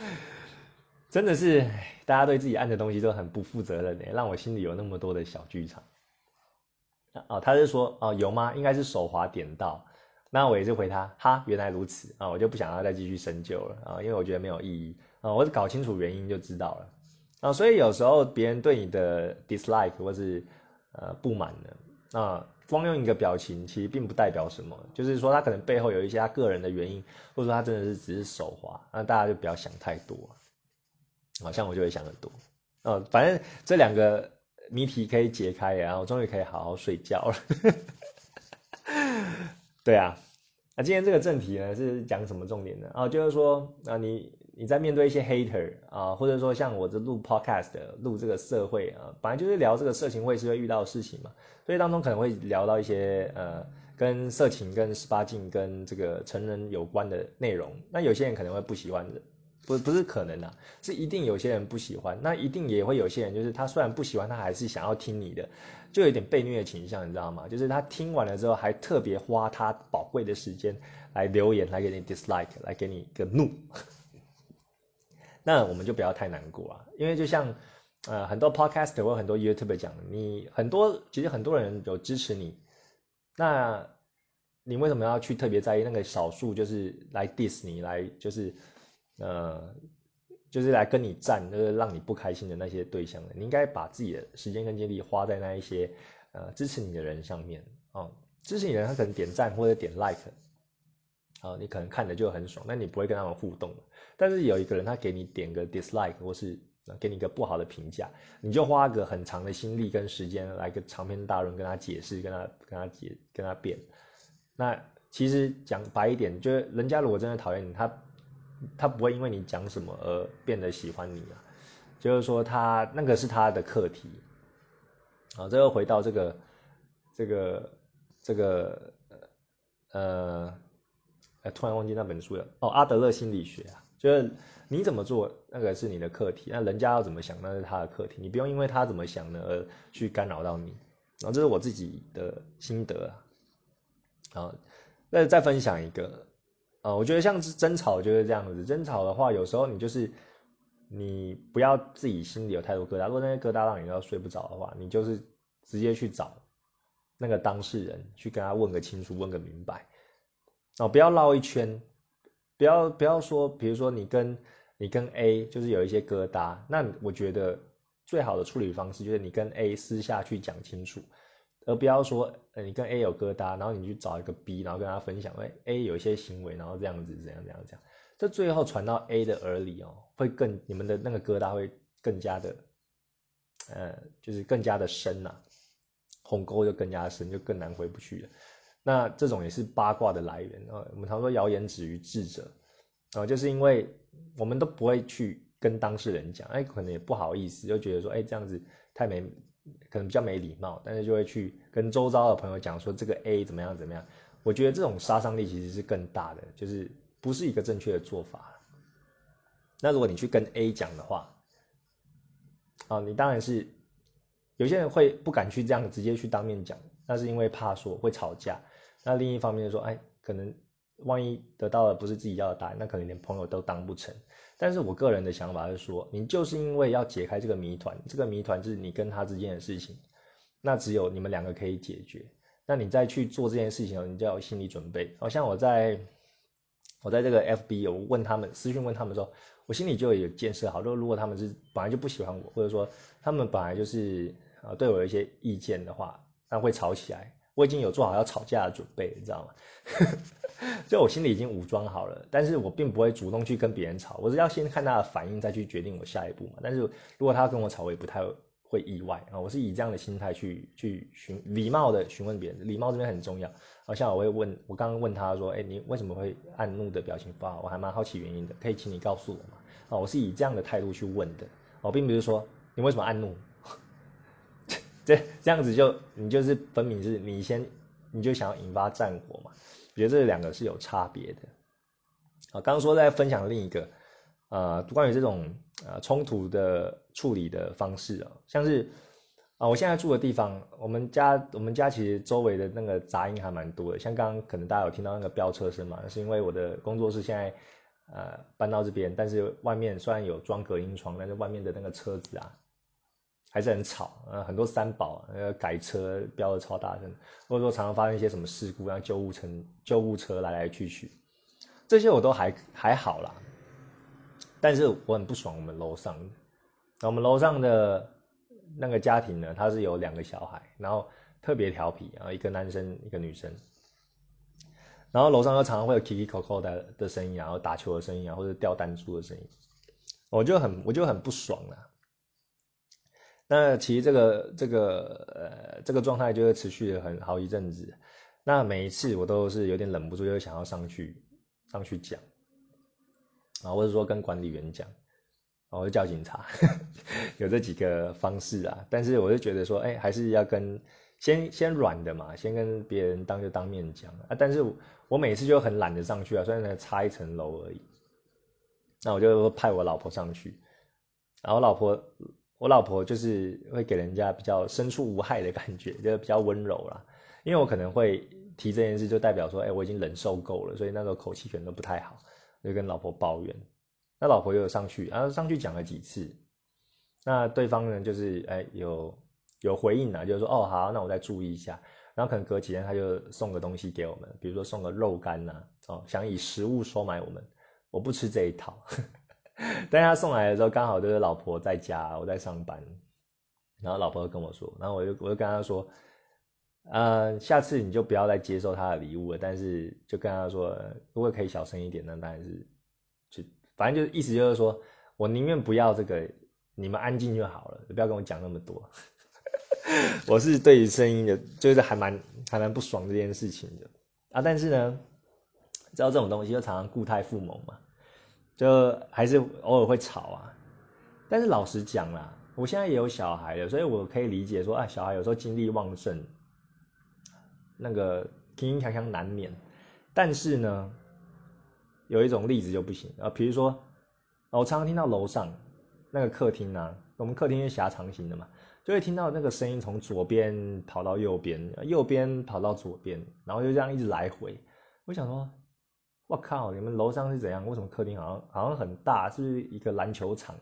Speaker 1: 真的是，大家对自己按的东西都很不负责任的，让我心里有那么多的小剧场。哦，他是说哦有吗？应该是手滑点到。那我也是回他哈，原来如此啊，我就不想要再继续深究了啊，因为我觉得没有意义啊，我搞清楚原因就知道了啊。所以有时候别人对你的 dislike 或是呃不满呢啊。光用一个表情，其实并不代表什么，就是说他可能背后有一些他个人的原因，或者说他真的是只是手滑，那大家就不要想太多。好像我就会想很多，哦，反正这两个谜题可以解开，然后终于可以好好睡觉了。对啊，那今天这个正题呢是讲什么重点呢？啊，就是说啊你。你在面对一些 hater 啊，或者说像我这录 podcast 录这个社会啊，本来就是聊这个色情会是会遇到的事情嘛，所以当中可能会聊到一些呃跟色情、跟十八禁、跟这个成人有关的内容。那有些人可能会不喜欢的不不是可能啊，是一定有些人不喜欢，那一定也会有些人，就是他虽然不喜欢，他还是想要听你的，就有点被虐倾向，你知道吗？就是他听完了之后，还特别花他宝贵的时间来留言，来给你 dislike，来给你个怒。那我们就不要太难过啊，因为就像呃很多 podcast 或很多 YouTube 讲，你很多其实很多人有支持你，那你为什么要去特别在意那个少数就是来 diss 你，来就是呃就是来跟你战，就是让你不开心的那些对象的？你应该把自己的时间跟精力花在那一些呃支持你的人上面哦，支持你的人他可能点赞或者点 like。啊，你可能看着就很爽，那你不会跟他们互动但是有一个人他给你点个 dislike 或是给你一个不好的评价，你就花个很长的心力跟时间来个长篇大论跟他解释，跟他跟他解跟他辩。那其实讲白一点，就是人家如果真的讨厌你，他他不会因为你讲什么而变得喜欢你啊。就是说他那个是他的课题。好，这又回到这个这个这个呃。突然忘记那本书了。哦，阿德勒心理学啊，就是你怎么做，那个是你的课题。那人家要怎么想，那是他的课题。你不用因为他怎么想呢而去干扰到你。然后这是我自己的心得啊。好，那再分享一个啊，我觉得像是争吵就是这样子。争吵的话，有时候你就是你不要自己心里有太多疙瘩。如果那些疙瘩让你要睡不着的话，你就是直接去找那个当事人，去跟他问个清楚，问个明白。哦，不要绕一圈，不要不要说，比如说你跟你跟 A 就是有一些疙瘩，那我觉得最好的处理方式就是你跟 A 私下去讲清楚，而不要说，呃，你跟 A 有疙瘩，然后你去找一个 B，然后跟他分享，哎，A 有一些行为，然后这样子，怎样怎样这样，这最后传到 A 的耳里哦，会更你们的那个疙瘩会更加的，呃，就是更加的深呐，鸿沟就更加深，就更难回不去了。那这种也是八卦的来源啊。我们常说谣言止于智者啊，就是因为我们都不会去跟当事人讲，哎，可能也不好意思，就觉得说，哎，这样子太没，可能比较没礼貌，但是就会去跟周遭的朋友讲说这个 A 怎么样怎么样。我觉得这种杀伤力其实是更大的，就是不是一个正确的做法。那如果你去跟 A 讲的话，啊，你当然是有些人会不敢去这样直接去当面讲，那是因为怕说会吵架。那另一方面说，哎，可能万一得到的不是自己要的答案，那可能连朋友都当不成。但是我个人的想法是说，你就是因为要解开这个谜团，这个谜团就是你跟他之间的事情，那只有你们两个可以解决。那你再去做这件事情，你就要有心理准备。好像我在我在这个 FB，有问他们私讯问他们说，我心里就有建设好，说如果他们是本来就不喜欢我，或者说他们本来就是啊对我有一些意见的话，那会吵起来。我已经有做好要吵架的准备，你知道吗？就我心里已经武装好了，但是我并不会主动去跟别人吵，我是要先看他的反应，再去决定我下一步嘛。但是如果他跟我吵，我也不太会意外啊。我是以这样的心态去去询礼貌的询问别人，礼貌这边很重要。好像我会问我刚刚问他说，哎，你为什么会按怒的表情包？我还蛮好奇原因的，可以请你告诉我吗？啊，我是以这样的态度去问的，我并不是说你为什么按怒。这这样子就你就是分明是你先你就想要引发战火嘛？我觉得这两个是有差别的。啊，刚刚说在分享另一个，呃，关于这种呃冲突的处理的方式啊，像是啊，我现在住的地方，我们家我们家其实周围的那个杂音还蛮多的，像刚刚可能大家有听到那个飙车声嘛，是因为我的工作室现在呃搬到这边，但是外面虽然有装隔音窗，但是外面的那个车子啊。还是很吵，呃，很多三宝，呃，改车飙的超大声，或者说常常发生一些什么事故，让救护车救护车来来去去，这些我都还还好啦。但是我很不爽我们楼上，那我们楼上的那个家庭呢，他是有两个小孩，然后特别调皮，然后一个男生一个女生，然后楼上又常常会有 Kiki Coco 的的声音，然后打球的声音啊，或者掉弹珠的声音，我就很我就很不爽了。那其实这个这个呃这个状态就会持续了很好一阵子，那每一次我都是有点忍不住，就想要上去上去讲，啊，或者说跟管理员讲，然后叫警察，有这几个方式啊。但是我就觉得说，哎，还是要跟先先软的嘛，先跟别人当就当面讲啊。但是我每次就很懒得上去啊，虽然差一层楼而已。那我就派我老婆上去，然后老婆我老婆就是会给人家比较生出无害的感觉，就比较温柔啦。因为我可能会提这件事，就代表说，哎，我已经忍受够了，所以那时候口气可能都不太好，就跟老婆抱怨。那老婆又有上去，然后上去讲了几次，那对方呢，就是哎有有回应啊，就是说，哦好，那我再注意一下。然后可能隔几天他就送个东西给我们，比如说送个肉干呐，哦，想以食物收买我们。我不吃这一套，但他送来的时候刚好就是老婆在家，我在上班，然后老婆跟我说，然后我就我就跟他说，呃，下次你就不要再接受他的礼物了，但是就跟他说，如果可以小声一点，那当然是，就反正就意思就是说我宁愿不要这个，你们安静就好了，不要跟我讲那么多。我是对于声音的，就是还蛮还蛮不爽这件事情的啊。但是呢，知道这种东西就常常固态附萌嘛，就还是偶尔会吵啊。但是老实讲啦，我现在也有小孩了，所以我可以理解说，啊，小孩有时候精力旺盛，那个听听锵锵难免。但是呢，有一种例子就不行啊，比如说，我常常听到楼上那个客厅呢，我们客厅是狭长型的嘛。就会听到那个声音从左边跑到右边，右边跑到左边，然后就这样一直来回。我想说，我靠，你们楼上是怎样？为什么客厅好像好像很大，是一个篮球场，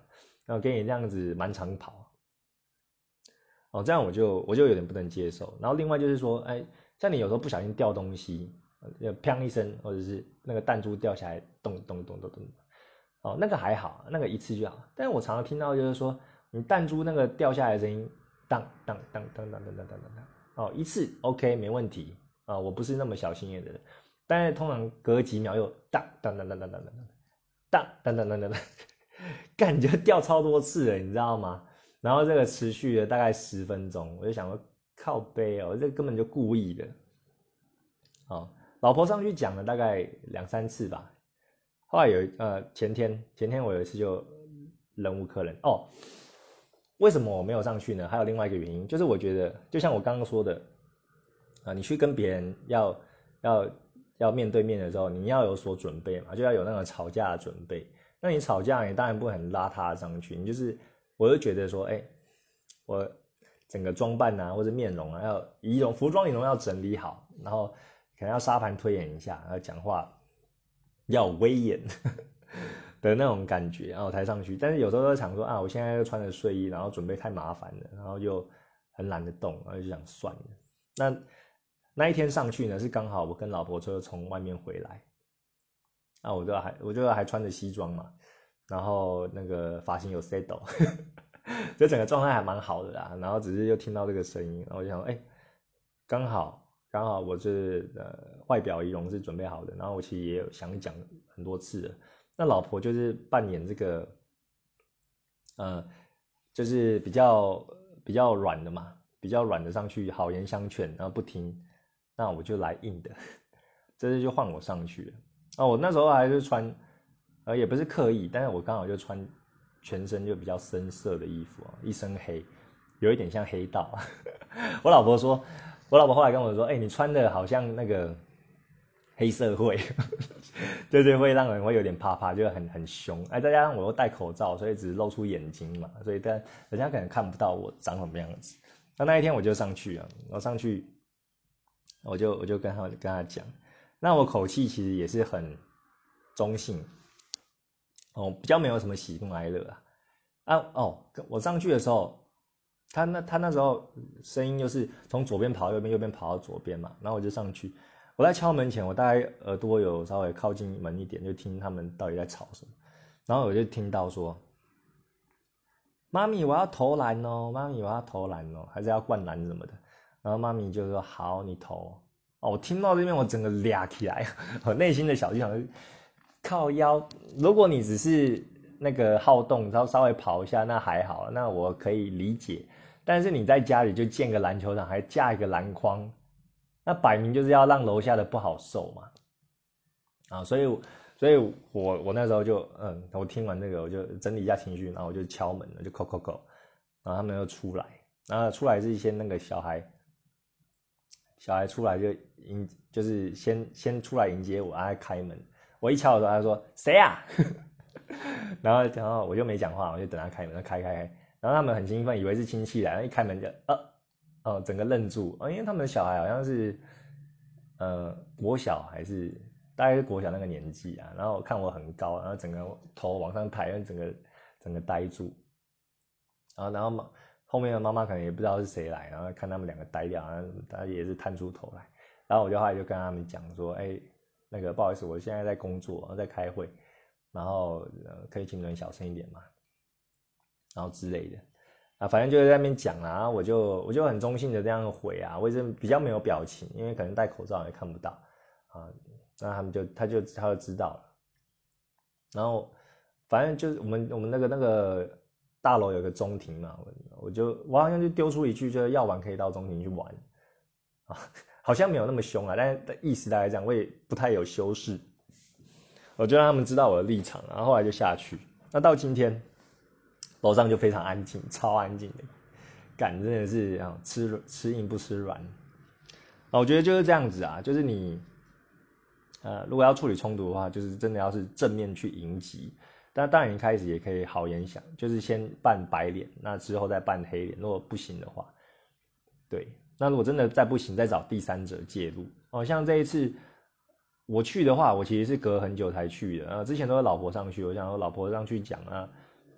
Speaker 1: 然后给你这样子满场跑？哦，这样我就我就有点不能接受。然后另外就是说，哎，像你有时候不小心掉东西，就砰一声，或者是那个弹珠掉下来，咚咚咚咚咚，哦，那个还好，那个一次就好。但是我常常听到就是说。你弹珠那个掉下来的声音，当当当当当当当当当当，哦，一次 OK 没问题啊，我不是那么小心眼的人，但是通常隔几秒又当当当当当当当当当当当当当，干就掉超多次了，你知道吗？然后这个持续了大概十分钟，我就想说靠背哦，这根本就故意的，哦，老婆上去讲了大概两三次吧，后来有呃前天前天我有一次就忍无可忍哦。为什么我没有上去呢？还有另外一个原因，就是我觉得，就像我刚刚说的，啊，你去跟别人要要要面对面的时候，你要有所准备嘛，就要有那种吵架的准备。那你吵架，你当然不会很邋遢上去，你就是，我就觉得说，哎，我整个装扮啊，或者面容啊，要仪容、服装仪容要整理好，然后可能要沙盘推演一下，然后讲话要威严。的那种感觉，然后抬上去，但是有时候会想说啊，我现在又穿着睡衣，然后准备太麻烦了，然后又很懒得动，然后就想算了。那那一天上去呢，是刚好我跟老婆车从外面回来，那我就还我就还穿着西装嘛，然后那个发型有 set 抖 就整个状态还蛮好的啦。然后只是又听到这个声音，然后我就想，哎，刚好刚好我是呃外表仪容是准备好的，然后我其实也有想讲很多次了。那老婆就是扮演这个，呃，就是比较比较软的嘛，比较软的上去，好言相劝，然后不听，那我就来硬的，这次就换我上去了。啊，我那时候还是穿，呃，也不是刻意，但是我刚好就穿全身就比较深色的衣服啊，一身黑，有一点像黑道。我老婆说，我老婆后来跟我说，哎，你穿的好像那个。黑社会，就是会让人会有点怕怕，就很很凶。哎，再加上我又戴口罩，所以只露出眼睛嘛，所以但人家可能看不到我长什么样子。那那一天我就上去啊，我上去，我就我就跟他跟他讲，那我口气其实也是很中性，哦，比较没有什么喜怒哀乐啊。啊哦，我上去的时候，他那他那时候声音就是从左边跑到右边，右边跑到左边嘛，然后我就上去。我在敲门前，我大概耳朵有稍微靠近门一点，就听他们到底在吵什么。然后我就听到说：“妈咪，我要投篮哦，妈咪，我要投篮哦，还是要灌篮什么的。”然后妈咪就说：“好，你投。”哦，我听到这边，我整个俩起来，我内心的小剧场靠腰。如果你只是那个好动，然后稍微跑一下，那还好，那我可以理解。但是你在家里就建个篮球场，还架一个篮筐。那摆明就是要让楼下的不好受嘛，啊，所以，所以我我那时候就，嗯，我听完这个，我就整理一下情绪，然后我就敲门了，就叩叩叩，然后他们又出来，然后出来是一些那个小孩，小孩出来就迎，就是先先出来迎接我，然后开门，我一敲的时候，他说谁呀？然后然后我就没讲话，我就等他开门，开开开，然后他们很兴奋，以为是亲戚来，然后一开门就呃哦，整个愣住，因为他们的小孩好像是呃国小还是大概是国小那个年纪啊，然后看我很高，然后整个头往上抬，然后整个整个呆住，然后然后妈后面的妈妈可能也不知道是谁来，然后看他们两个呆掉，然后他也是探出头来，然后我就后来就跟他们讲说，哎，那个不好意思，我现在在工作，然后在开会。然后，可以请你们小声一点嘛，然后之类的啊，反正就在那边讲啊，我就我就很中性的这样回啊，我是比较没有表情，因为可能戴口罩也看不到啊，那他们就他就他就知道了，然后反正就是我们我们那个那个大楼有个中庭嘛，我我就我好像就丢出一句，就是要玩可以到中庭去玩啊，好像没有那么凶啊，但是意思大概这样，我也不太有修饰。我就让他们知道我的立场，然后后来就下去。那到今天，楼上就非常安静，超安静的，感真的是啊，吃吃硬不吃软。啊，我觉得就是这样子啊，就是你，呃，如果要处理冲突的话，就是真的要是正面去迎击。那当然一开始也可以好言想，就是先扮白脸，那之后再扮黑脸。如果不行的话，对，那如果真的再不行，再找第三者介入。哦，像这一次。我去的话，我其实是隔很久才去的啊。之前都是老婆上去，我想说老婆上去讲啊，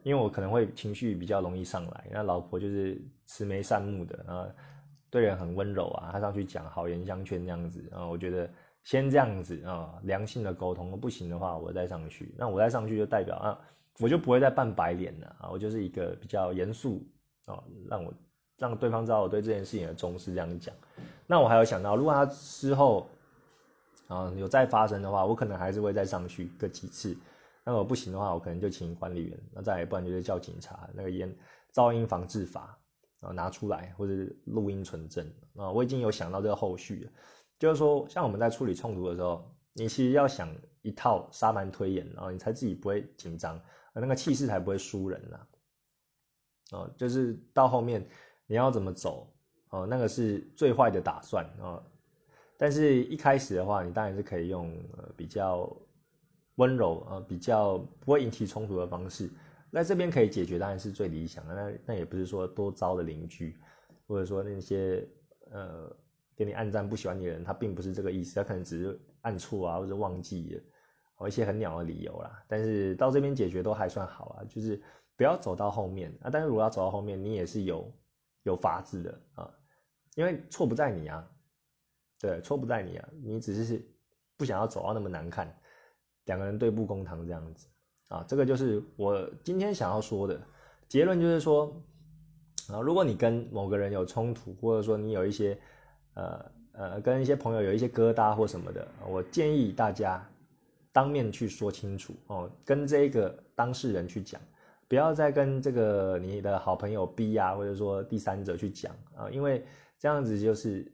Speaker 1: 因为我可能会情绪比较容易上来。那老婆就是慈眉善目的啊，对人很温柔啊。她上去讲好言相劝那样子啊，我觉得先这样子啊，良性的沟通，不行的话我再上去。那我再上去就代表啊，我就不会再扮白脸了啊，我就是一个比较严肃啊，让我让对方知道我对这件事情的重视这样讲。那我还有想到，如果他之后。啊，有再发生的话，我可能还是会再上去个几次。那我不行的话，我可能就请管理员，那再不然就是叫警察，那个烟噪音防治法啊拿出来，或者录音存证啊。我已经有想到这个后续了，就是说，像我们在处理冲突的时候，你其实要想一套沙盘推演，然后你才自己不会紧张，那个气势才不会输人呐。哦，就是到后面你要怎么走，哦，那个是最坏的打算啊。但是一开始的话，你当然是可以用呃比较温柔呃比较不会引起冲突的方式，那这边可以解决当然是最理想的。那那也不是说多糟的邻居，或者说那些呃给你暗赞不喜欢你的人，他并不是这个意思，他可能只是暗处啊或者忘记了，哦一些很鸟的理由啦。但是到这边解决都还算好啊，就是不要走到后面啊。但是如果要走到后面，你也是有有法子的啊，因为错不在你啊。对，错不在你啊，你只是不想要走到那么难看，两个人对簿公堂这样子啊，这个就是我今天想要说的结论，就是说啊，如果你跟某个人有冲突，或者说你有一些呃呃跟一些朋友有一些疙瘩或什么的，我建议大家当面去说清楚哦，跟这个当事人去讲，不要再跟这个你的好朋友 B 啊，或者说第三者去讲啊，因为这样子就是。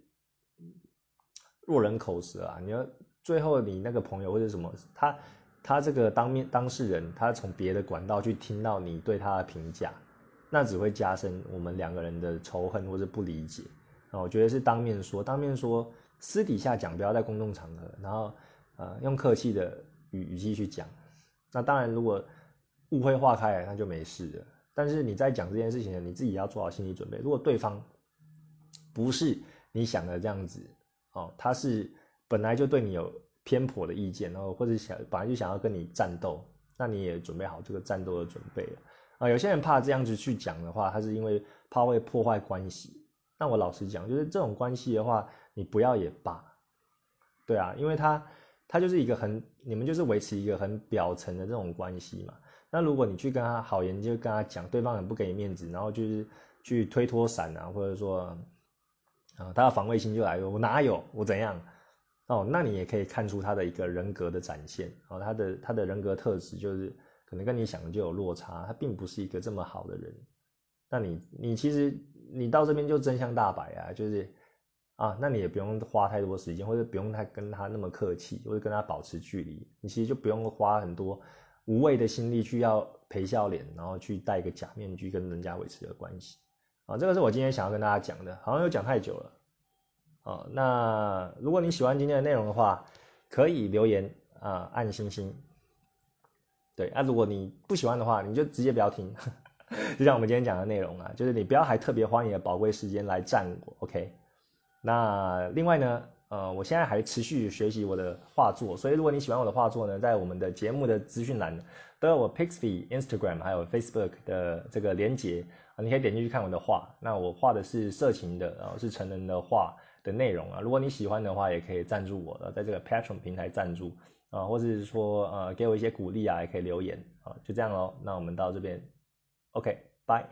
Speaker 1: 落人口舌啊！你要最后你那个朋友或者什么，他他这个当面当事人，他从别的管道去听到你对他的评价，那只会加深我们两个人的仇恨或者不理解我觉得是当面说，当面说，私底下讲，不要在公众场合，然后呃用客气的语语气去讲。那当然，如果误会化开了，那就没事了。但是你在讲这件事情，你自己要做好心理准备。如果对方不是你想的这样子。哦，他是本来就对你有偏颇的意见，然后或者想本来就想要跟你战斗，那你也准备好这个战斗的准备了啊。有些人怕这样子去讲的话，他是因为怕会破坏关系。那我老实讲，就是这种关系的话，你不要也罢。对啊，因为他他就是一个很你们就是维持一个很表层的这种关系嘛。那如果你去跟他好言，就跟他讲，对方很不给你面子，然后就是去推脱伞啊，或者说。啊，他的防卫心就来了，我哪有我怎样？哦，那你也可以看出他的一个人格的展现哦，他的他的人格特质就是可能跟你想的就有落差，他并不是一个这么好的人。那你你其实你到这边就真相大白啊，就是啊，那你也不用花太多时间，或者不用太跟他那么客气，或者跟他保持距离，你其实就不用花很多无谓的心力去要陪笑脸，然后去戴一个假面具跟人家维持个关系。啊，这个是我今天想要跟大家讲的，好像又讲太久了。啊，那如果你喜欢今天的内容的话，可以留言啊，按星星。对，那如果你不喜欢的话，你就直接不要听。就像我们今天讲的内容啊，就是你不要还特别花你的宝贵时间来占我，OK？那另外呢，呃，我现在还持续学习我的画作，所以如果你喜欢我的画作呢，在我们的节目的资讯栏都有我 Pixby Instagram 还有 Facebook 的这个连接啊，你可以点进去看我的画。那我画的是色情的，然后是成人的画的内容啊。如果你喜欢的话，也可以赞助我，在这个 Patron 平台赞助啊，或者是说呃给我一些鼓励啊，也可以留言啊，就这样喽。那我们到这边。Okay, bye.